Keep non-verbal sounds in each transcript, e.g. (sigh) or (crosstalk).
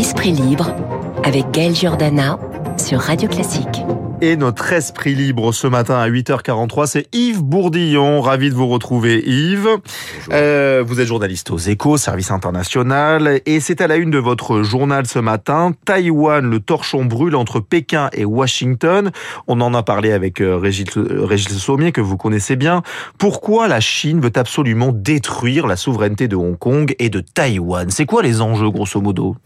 Esprit libre avec Gaël Giordana sur Radio Classique. Et notre esprit libre ce matin à 8h43, c'est Yves Bourdillon. Ravi de vous retrouver Yves. Euh, vous êtes journaliste aux échos, service international. Et c'est à la une de votre journal ce matin. Taïwan, le torchon brûle entre Pékin et Washington. On en a parlé avec euh, Régis, Régis Sommier, que vous connaissez bien. Pourquoi la Chine veut absolument détruire la souveraineté de Hong Kong et de Taïwan? C'est quoi les enjeux, grosso modo?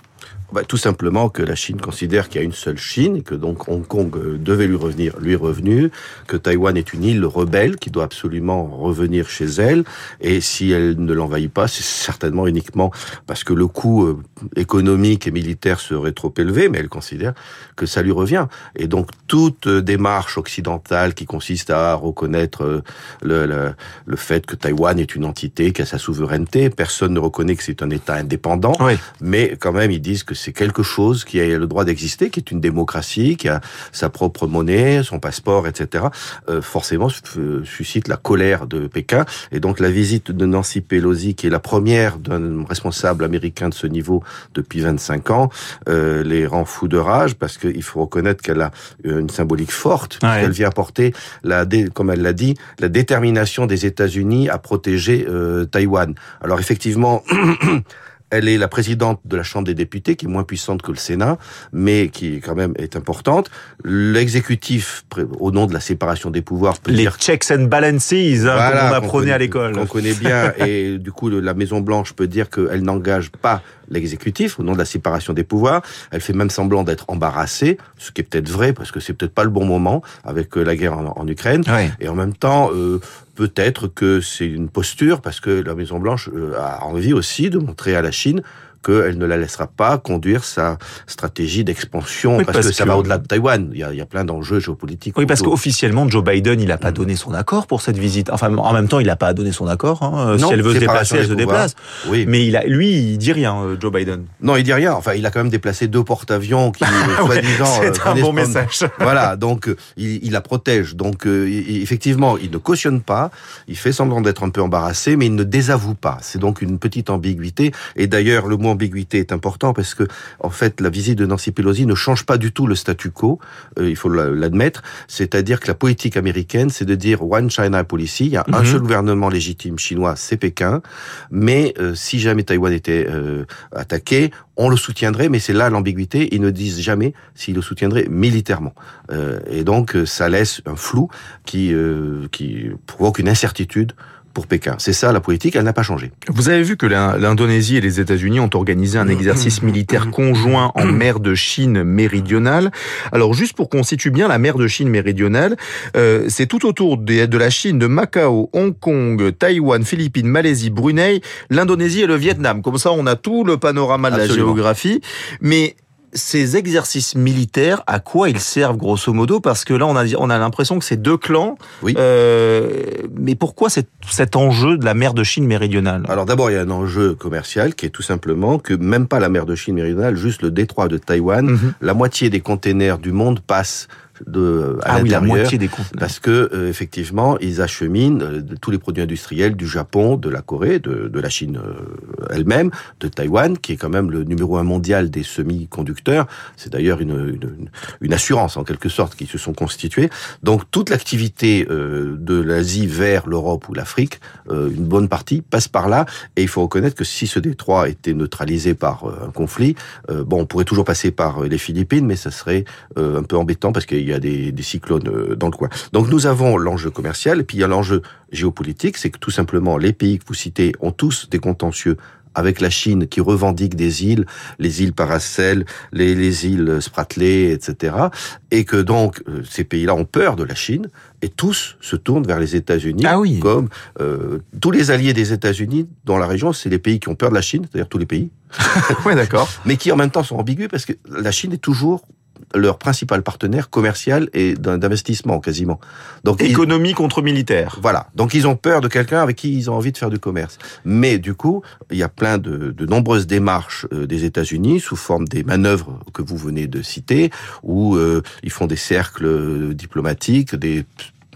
Bah, tout simplement que la Chine considère qu'il y a une seule Chine, que donc Hong Kong euh, devait lui revenir, lui revenu, que Taïwan est une île rebelle qui doit absolument revenir chez elle, et si elle ne l'envahit pas, c'est certainement uniquement parce que le coût euh, économique et militaire serait trop élevé, mais elle considère que ça lui revient. Et donc toute euh, démarche occidentale qui consiste à reconnaître le, le, le fait que Taïwan est une entité, qui a sa souveraineté, personne ne reconnaît que c'est un État indépendant, Oui. mais quand même ils disent que c'est quelque chose qui a le droit d'exister, qui est une démocratie, qui a sa propre monnaie, son passeport, etc. Euh, forcément euh, suscite la colère de Pékin. Et donc la visite de Nancy Pelosi, qui est la première d'un responsable américain de ce niveau depuis 25 ans, euh, les rend fous de rage parce qu'il faut reconnaître qu'elle a une symbolique forte. Ouais. Elle vient porter, la, comme elle l'a dit, la détermination des États-Unis à protéger euh, Taïwan. Alors effectivement. (clears throat) Elle est la présidente de la Chambre des députés, qui est moins puissante que le Sénat, mais qui quand même est importante. L'exécutif, au nom de la séparation des pouvoirs, peut Les dire checks and balances, hein, voilà, qu'on apprenait à l'école. Qu'on connaît bien, et du coup, la Maison Blanche peut dire qu'elle n'engage pas l'exécutif au nom de la séparation des pouvoirs. Elle fait même semblant d'être embarrassée, ce qui est peut-être vrai, parce que c'est peut-être pas le bon moment avec euh, la guerre en, en Ukraine. Et en même temps, euh, peut-être que c'est une posture, parce que la Maison Blanche euh, a envie aussi de montrer à la Chine qu'elle ne la laissera pas conduire sa stratégie d'expansion, Oui, parce, parce que ça que- va au-delà de Taïwan. Il y a, il y a plein d'enjeux géopolitiques. Oui, parce qu'officiellement, Joe Biden, il n'a pas donné son accord pour cette visite. Enfin, en même temps, il n'a pas donné son accord. Hein. Non, si elle veut se déplacer, elle se déplace. Oui. Mais il a, lui, il dit rien, euh, Joe Biden. Non, il dit rien. Enfin, il a quand même déplacé deux porte-avions qui, (laughs) Ah Ouais, soi-disant, c'est euh, un bon message. (laughs) Voilà, donc euh, il, il la protège. Donc euh, effectivement, il ne cautionne pas. Il fait semblant d'être un peu embarrassé, mais il ne désavoue pas. C'est donc une petite ambiguïté. Et d'ailleurs, le mot ambiguïté est important parce que en fait, la visite de Nancy Pelosi ne change pas du tout le statu quo. euh, il faut la- l'admettre. C'est-à-dire que la politique américaine, c'est de dire One China policy. Il y a un Mhm. seul gouvernement légitime chinois, c'est Pékin. Mais euh, si jamais Taïwan était euh, attaqué, on le soutiendrait, mais c'est là l'ambiguïté. Ils ne disent jamais s'ils le soutiendraient militairement. Euh, et donc, ça laisse un flou qui, euh, qui provoque une incertitude pour Pékin. C'est ça la politique, elle n'a pas changé. Vous avez vu que l'In- l'Indonésie et les États-Unis ont organisé un exercice militaire conjoint en mer de Chine méridionale. Alors juste pour qu'on situe bien la mer de Chine méridionale, euh, c'est tout autour de la Chine, de Macao, Hong Kong, Taïwan, Philippines, Malaisie, Brunei, l'Indonésie et le Vietnam. Comme ça, on a tout le panorama de Absolument. la géographie. Mais ces exercices militaires, à quoi ils servent grosso modo? Parce que là, on a, on a l'impression que c'est deux clans. Oui. Euh, mais pourquoi cet, cet enjeu de la mer de Chine méridionale? Alors d'abord, il y a un enjeu commercial qui est tout simplement que même pas la mer de Chine méridionale, juste le détroit de Taïwan, Mhm. la moitié des containers du monde passent de, à Ah oui, la moitié des conteneurs. Parce que euh, effectivement, ils acheminent euh, de tous les produits industriels du Japon, de la Corée, de, de la Chine euh, elle-même, de Taïwan, qui est quand même le numéro un mondial des semi-conducteurs. C'est d'ailleurs une, une, une assurance en quelque sorte qui se sont constitués. Donc toute l'activité de l'Asie vers l'Europe ou l'Afrique, une bonne partie passe par là. Et il faut reconnaître que si ce détroit était neutralisé par un conflit, bon, on pourrait toujours passer par les Philippines, mais ça serait un peu embêtant parce qu'il y a des, des cyclones euh, dans le coin. Donc nous avons l'enjeu commercial et puis il y a l'enjeu géopolitique, c'est que tout simplement les pays que vous citez ont tous des contentieux avec la Chine qui revendique des îles, les îles Paracel, les, les îles Spratly, etc. Et que donc euh, ces pays-là ont peur de la Chine et tous se tournent vers les États-Unis Ah oui. comme euh, tous les alliés des États-Unis dans la région, c'est les pays qui ont peur de la Chine, c'est-à-dire tous les pays, (laughs) ouais, d'accord. mais qui en même temps sont ambigus parce que la Chine est toujours leur principal partenaire commercial et d'investissement quasiment. Donc ils- Économie contre militaire. voilà. Donc ils ont peur de quelqu'un avec qui ils ont envie de faire du commerce. Mais du coup, il y a plein de, de nombreuses démarches euh, des États-Unis sous forme des manœuvres que vous venez de citer, où euh, ils font des cercles euh, diplomatiques, des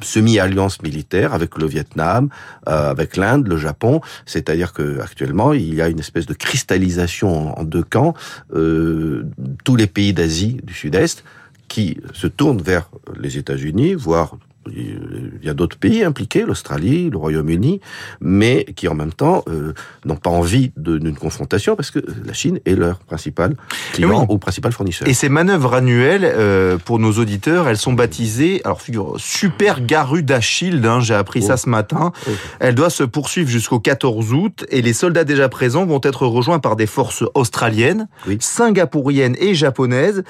semi-alliance militaire avec le Vietnam, euh, avec l'Inde, le Japon. C'est-à-dire que actuellement, il y a une espèce de cristallisation en, deux camps. Euh, tous les pays d'Asie du Sud-Est qui se tournent vers les États-Unis, voire il y a d'autres pays impliqués, l'Australie, le Royaume-Uni, mais qui en même temps euh, n'ont pas envie d'une confrontation parce que la Chine est leur principal client ou principal fournisseur. Et ces manœuvres annuelles, euh, pour nos auditeurs, elles sont baptisées, alors figure, Super Garuda Shield, hein, j'ai appris ça oh. ce matin. Oh. Elles doivent se poursuivre jusqu'au 14 août et les soldats déjà présents vont être rejoints par des forces australiennes, singapouriennes et japonaises.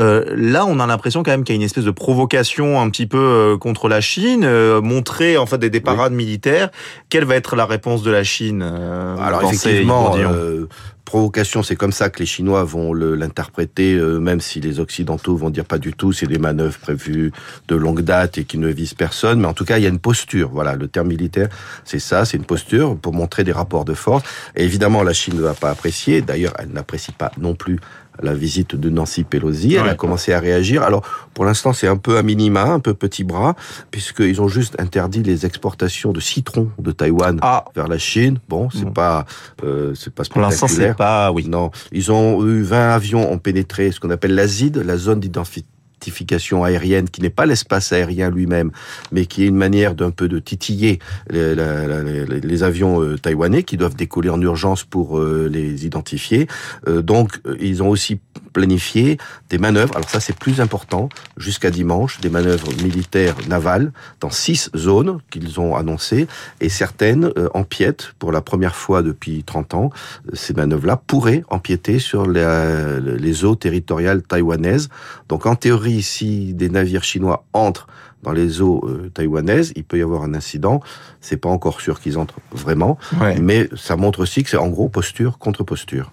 Euh, là, on a l'impression quand même qu'il y a une espèce de provocation un petit peu contre la Chine, euh, montrer en fait des, parades militaires. Quelle va être la réponse de la Chine euh, Alors effectivement, euh, provocation, c'est comme ça que les Chinois vont l'interpréter, même si les Occidentaux vont dire pas du tout, c'est des manœuvres prévues de longue date et qui ne visent personne. Mais en tout cas, il y a une posture. Voilà, le terme militaire, c'est ça, c'est une posture pour montrer des rapports de force. Et évidemment, la Chine ne va pas apprécier. D'ailleurs, elle n'apprécie pas non plus la visite de Nancy Pelosi. Elle a commencé à réagir. Alors, pour l'instant, c'est un peu à minima, un peu petit bras, puisqu'ils ont juste interdit les exportations de citron de Taïwan ah. vers la Chine. Bon, c'est pas, euh, c'est pas Pour l'instant, c'est pas, oui. Non. Ils ont eu 20 avions ont pénétré ce qu'on appelle l'azide, la zone d'identification aérienne qui n'est pas l'espace aérien lui-même, mais qui est une manière d'un peu de titiller les, avions euh, taïwanais qui doivent décoller en urgence pour euh, les identifier. Euh, donc, ils ont aussi planifié des manœuvres. Alors ça, c'est plus important jusqu'à dimanche, des manœuvres militaires navales dans six zones qu'ils ont annoncées et certaines empiètent pour la première fois depuis 30 ans. Ces manœuvres-là pourraient empiéter sur les eaux territoriales taïwanaises. Donc en théorie, si des navires chinois entrent dans les eaux euh, taïwanaises, il peut y avoir un incident. C'est pas encore sûr qu'ils entrent vraiment, mais ça montre aussi que c'est en gros posture contre posture.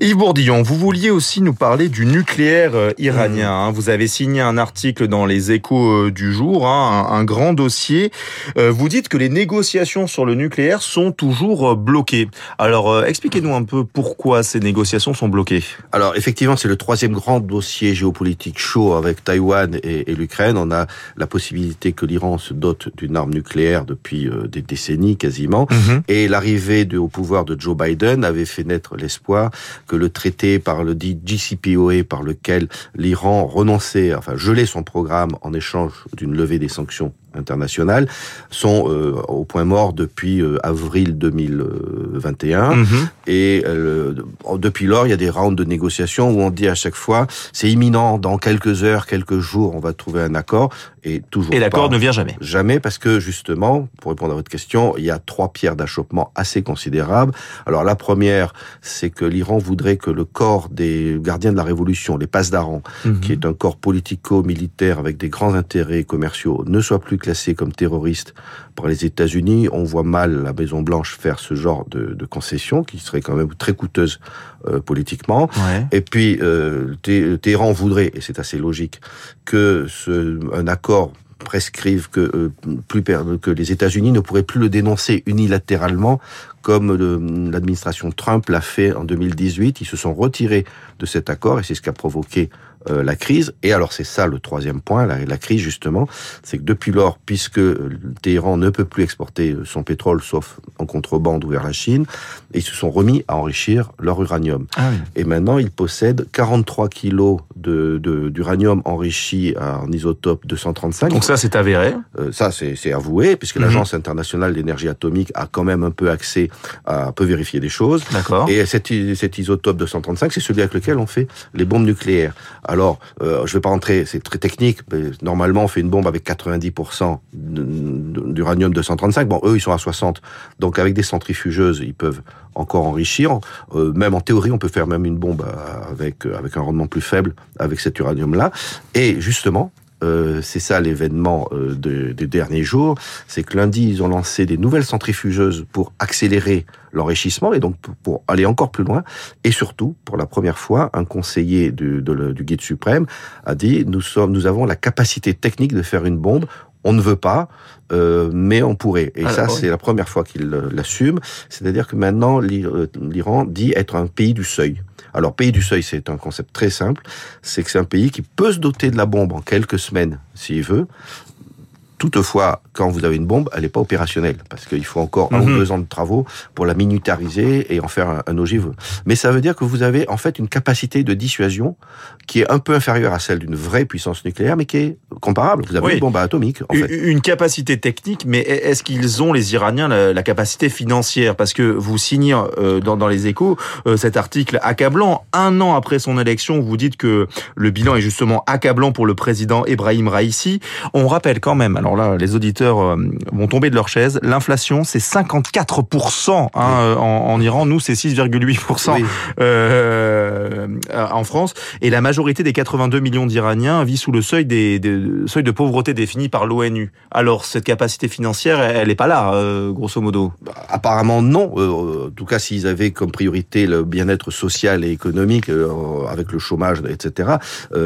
Yves Bourdillon, vous vouliez aussi nous parler du nucléaire euh, iranien. Hein. Vous avez signé un article dans les Échos euh, du jour, hein, un, grand dossier. Vous dites que les négociations sur le nucléaire sont toujours bloquées. Alors, expliquez-nous un peu pourquoi ces négociations sont bloquées. Alors, effectivement, c'est le troisième grand dossier géopolitique chaud avec Taïwan et, et l'Ukraine. On a la possibilité possibilité que l'Iran se dote d'une arme nucléaire depuis euh, des décennies quasiment. Mhm. Et l'arrivée au pouvoir de Joe Biden avait fait naître l'espoir que le traité par le dit JCPOA par lequel l'Iran renonçait, enfin gelait son programme en échange d'une levée des sanctions internationales sont euh, au point mort depuis euh, avril 2021 mhm. et euh, depuis lors il y a des rounds de négociations où on dit à chaque fois c'est imminent dans quelques heures quelques jours on va trouver un accord et toujours et l'accord ne vient jamais jamais parce que justement pour répondre à votre question il y a trois pierres d'achoppement assez considérables alors la première c'est que l'Iran voudrait que le corps des gardiens de la révolution les Pasdaran mhm. qui est un corps politico-militaire avec des grands intérêts commerciaux ne soit plus classés comme terroristes par les États-Unis. On voit mal la Maison Blanche faire ce genre de, de concession qui serait quand même très coûteuse euh, politiquement. Et puis euh, Téhéran voudrait, et c'est assez logique, que ce, un accord prescrive que euh, plus que les États-Unis ne pourraient plus le dénoncer unilatéralement comme l'administration Trump l'a fait en 2018. Ils se sont retirés de cet accord et c'est ce qui a provoqué euh, la crise. Et alors c'est ça le troisième point, la, la crise justement, c'est que depuis lors, puisque Téhéran ne peut plus exporter son pétrole sauf en contrebande ou vers la Chine, ils se sont remis à enrichir leur uranium. Ah et maintenant, ils possèdent 43 kilos de d'uranium enrichi en isotope 235. Donc ça, c'est avéré euh, Ça, c'est avoué, puisque mhm. l'Agence internationale d'énergie atomique a quand même un peu accès à peut vérifier des choses. D'accord. Et cet, cet isotope 235, c'est celui avec lequel on fait les bombes nucléaires. Alors, euh, je ne vais pas rentrer, c'est très technique. Mais normalement, on fait une bombe avec 90% d'uranium 235. Bon, eux, ils sont à 60. Donc, avec des centrifugeuses, ils peuvent encore enrichir. Euh, même en théorie, on peut faire même une bombe avec avec un rendement plus faible avec cet uranium-là. Et justement, euh, c'est ça l'événement euh, des derniers jours, c'est que lundi, ils ont lancé des nouvelles centrifugeuses pour accélérer l'enrichissement et donc pour, aller encore plus loin. Et surtout, pour la première fois, un conseiller du, du guide suprême a dit nous sommes, nous avons la capacité technique de faire une bombe. On ne veut pas, euh, mais on pourrait. Et ça, c'est la première fois qu'il l'assume. C'est-à-dire que maintenant, l'Iran dit être un pays du seuil. Alors, pays du seuil, c'est un concept très simple. C'est que c'est un pays qui peut se doter de la bombe en quelques semaines, s'il veut, Toutefois, quand vous avez une bombe, elle n'est pas opérationnelle parce qu'il faut encore un ou Mhm. deux ans de travaux pour la minutariser et en faire un, un ogive. Mais ça veut dire que vous avez en fait une capacité de dissuasion qui est un peu inférieure à celle d'une vraie puissance nucléaire, mais qui est comparable. Vous avez Oui. une bombe atomique, en Une- fait. Une capacité technique, mais est-ce qu'ils ont, les Iraniens, la, la capacité financière? Parce que vous signez euh, dans, dans les échos euh, cet article accablant. Un an après son élection, vous dites que le bilan est justement accablant pour le président Ebrahim Raisi. On rappelle quand même, alors là, les auditeurs euh, vont tomber de leur chaise, l'inflation, c'est 54% hein, euh, en, en Iran. Nous, c'est 6,8% Oui. euh, en France. Et la majorité des 82 millions d'Iraniens vit sous le seuil, des, des- seuil de pauvreté défini par l'ONU. Alors, cette capacité financière, elle n'est pas là, euh, grosso modo. Apparemment non. Euh, en tout cas, s'ils avaient comme priorité le bien-être social et économique, avec le chômage, etc.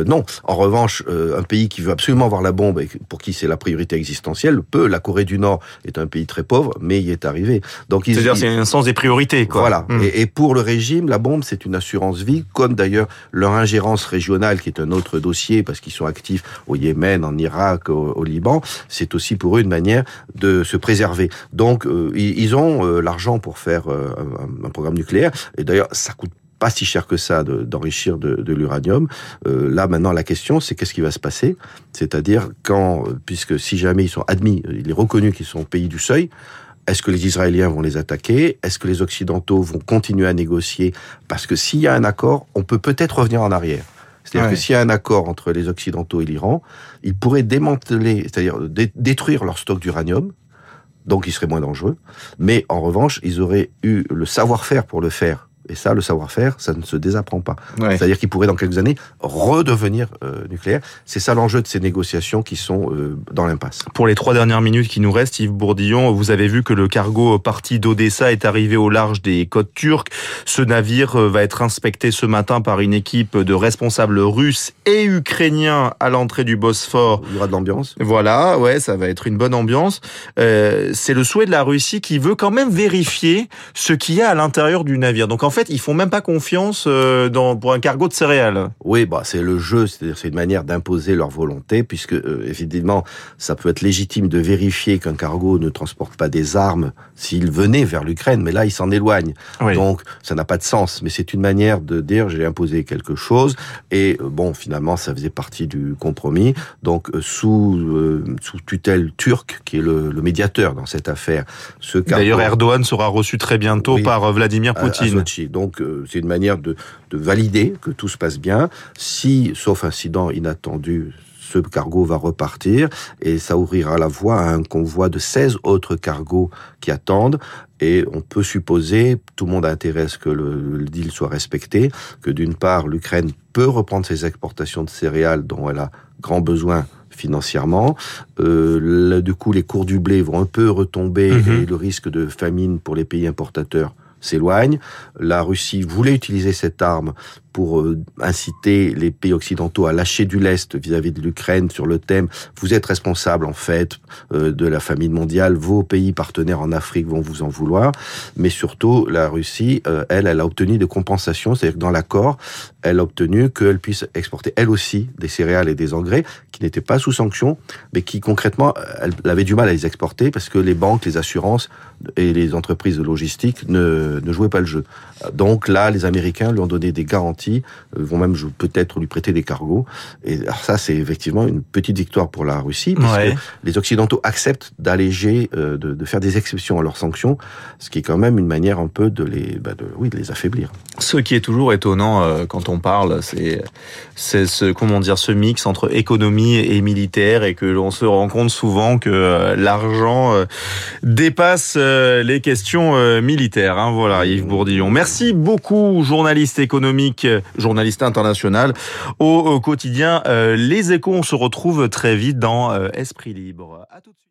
non. En revanche, un pays qui veut absolument avoir la bombe et pour qui c'est la priorité existentielle peut. La Corée du Nord est un pays très pauvre, mais y est arrivé. Donc C'est-à-dire, c'est un sens des priorités, quoi. Voilà. Hum. Et, et pour le régime, la bombe, c'est une assurance vie, comme d'ailleurs leur ingérence régionale, qui est un autre dossier, parce qu'ils sont actifs au Yémen, en Irak, au, au Liban. C'est aussi pour eux une manière de se préserver. Donc, euh, ils, ils ont euh, l'argent pour faire euh, un, un programme nucléaire. Et d'ailleurs, ça coûte pas si cher que ça de- d'enrichir de, de l'uranium. Euh, là, maintenant, la question, c'est qu'est-ce qui va se passer? C'est-à-dire quand, puisque si jamais ils sont admis, il est reconnu qu'ils sont au pays du seuil, est-ce que les Israéliens vont les attaquer? Est-ce que les Occidentaux vont continuer à négocier? Parce que s'il y a un accord, on peut peut-être revenir en arrière. C'est-à-dire Ouais. que s'il y a un accord entre les Occidentaux et l'Iran, ils pourraient démanteler, c'est-à-dire dé- détruire leur stock d'uranium, donc ils seraient moins dangereux. Mais en revanche, ils auraient eu le savoir-faire pour le faire. Et ça, le savoir-faire, ça ne se désapprend pas. Ouais. C'est-à-dire qu'ils pourraient dans quelques années redevenir euh, nucléaires. C'est ça l'enjeu de ces négociations qui sont euh, dans l'impasse. Pour les trois dernières minutes qui nous restent, Yves Bourdillon, vous avez vu que le cargo parti d'Odessa est arrivé au large des côtes turques. Ce navire euh, va être inspecté ce matin par une équipe de responsables russes et ukrainiens à l'entrée du Bosphore. Il y aura de l'ambiance. Voilà, ouais, ça va être une bonne ambiance. Euh, c'est le souhait de la Russie qui veut quand même vérifier ce qu'il y a à l'intérieur du navire. Donc en fait, ils font même pas confiance euh, dans, pour un cargo de céréales. Oui, bah c'est le jeu, c'est-à-dire c'est une manière d'imposer leur volonté, puisque euh, évidemment ça peut être légitime de vérifier qu'un cargo ne transporte pas des armes s'il venait vers l'Ukraine, mais là il s'en éloigne. Oui. Donc ça n'a pas de sens, mais c'est une manière de dire j'ai imposé quelque chose et euh, bon finalement ça faisait partie du compromis. Donc sous euh, sous tutelle turque qui est le, le médiateur dans cette affaire, ce cargo D'ailleurs, Erdogan sera reçu très bientôt Oui. par Vladimir à- à Donc euh, c'est une manière de, de valider que tout se passe bien. Si, sauf incident inattendu, ce cargo va repartir et ça ouvrira la voie à un convoi de 16 autres cargos qui attendent. Et on peut supposer, tout le monde a intérêt à ce que le, le deal soit respecté, que d'une part, l'Ukraine peut reprendre ses exportations de céréales dont elle a grand besoin financièrement. Euh, là, du coup, les cours du blé vont un peu retomber Mhm. et le risque de famine pour les pays importateurs s'éloigne. La Russie voulait utiliser cette arme pour euh, inciter les pays occidentaux à lâcher du lest vis-à-vis de l'Ukraine sur le thème vous êtes responsable en fait euh, de la famine mondiale, vos pays partenaires en Afrique vont vous en vouloir, mais surtout la Russie, euh, elle, elle a obtenu des compensations, c'est-à-dire que dans l'accord, elle a obtenu qu'elle puisse exporter elle aussi des céréales et des engrais qui n'étaient pas sous sanction, mais qui concrètement, elle avait du mal à les exporter parce que les banques, les assurances et les entreprises de logistique ne, ne jouaient pas le jeu. Donc là, les Américains lui ont donné des garanties, euh, vont même peut-être lui prêter des cargos. Et alors ça, c'est effectivement une petite victoire pour la Russie, parce Ouais. les Occidentaux acceptent d'alléger, euh, de, de faire des exceptions à leurs sanctions, ce qui est quand même une manière un peu de les, bah de, oui, de les affaiblir. Ce qui est toujours étonnant euh, quand on parle, c'est c'est ce comment dire ce mix entre économie et militaire et que l'on se rend compte souvent que l'argent dépasse les questions militaires. Hein, voilà, Yves Bourdillon. Merci beaucoup, journaliste économique, journaliste international au, au quotidien euh, Les Échos. On se retrouve très vite dans euh, Esprit Libre. À tout de suite.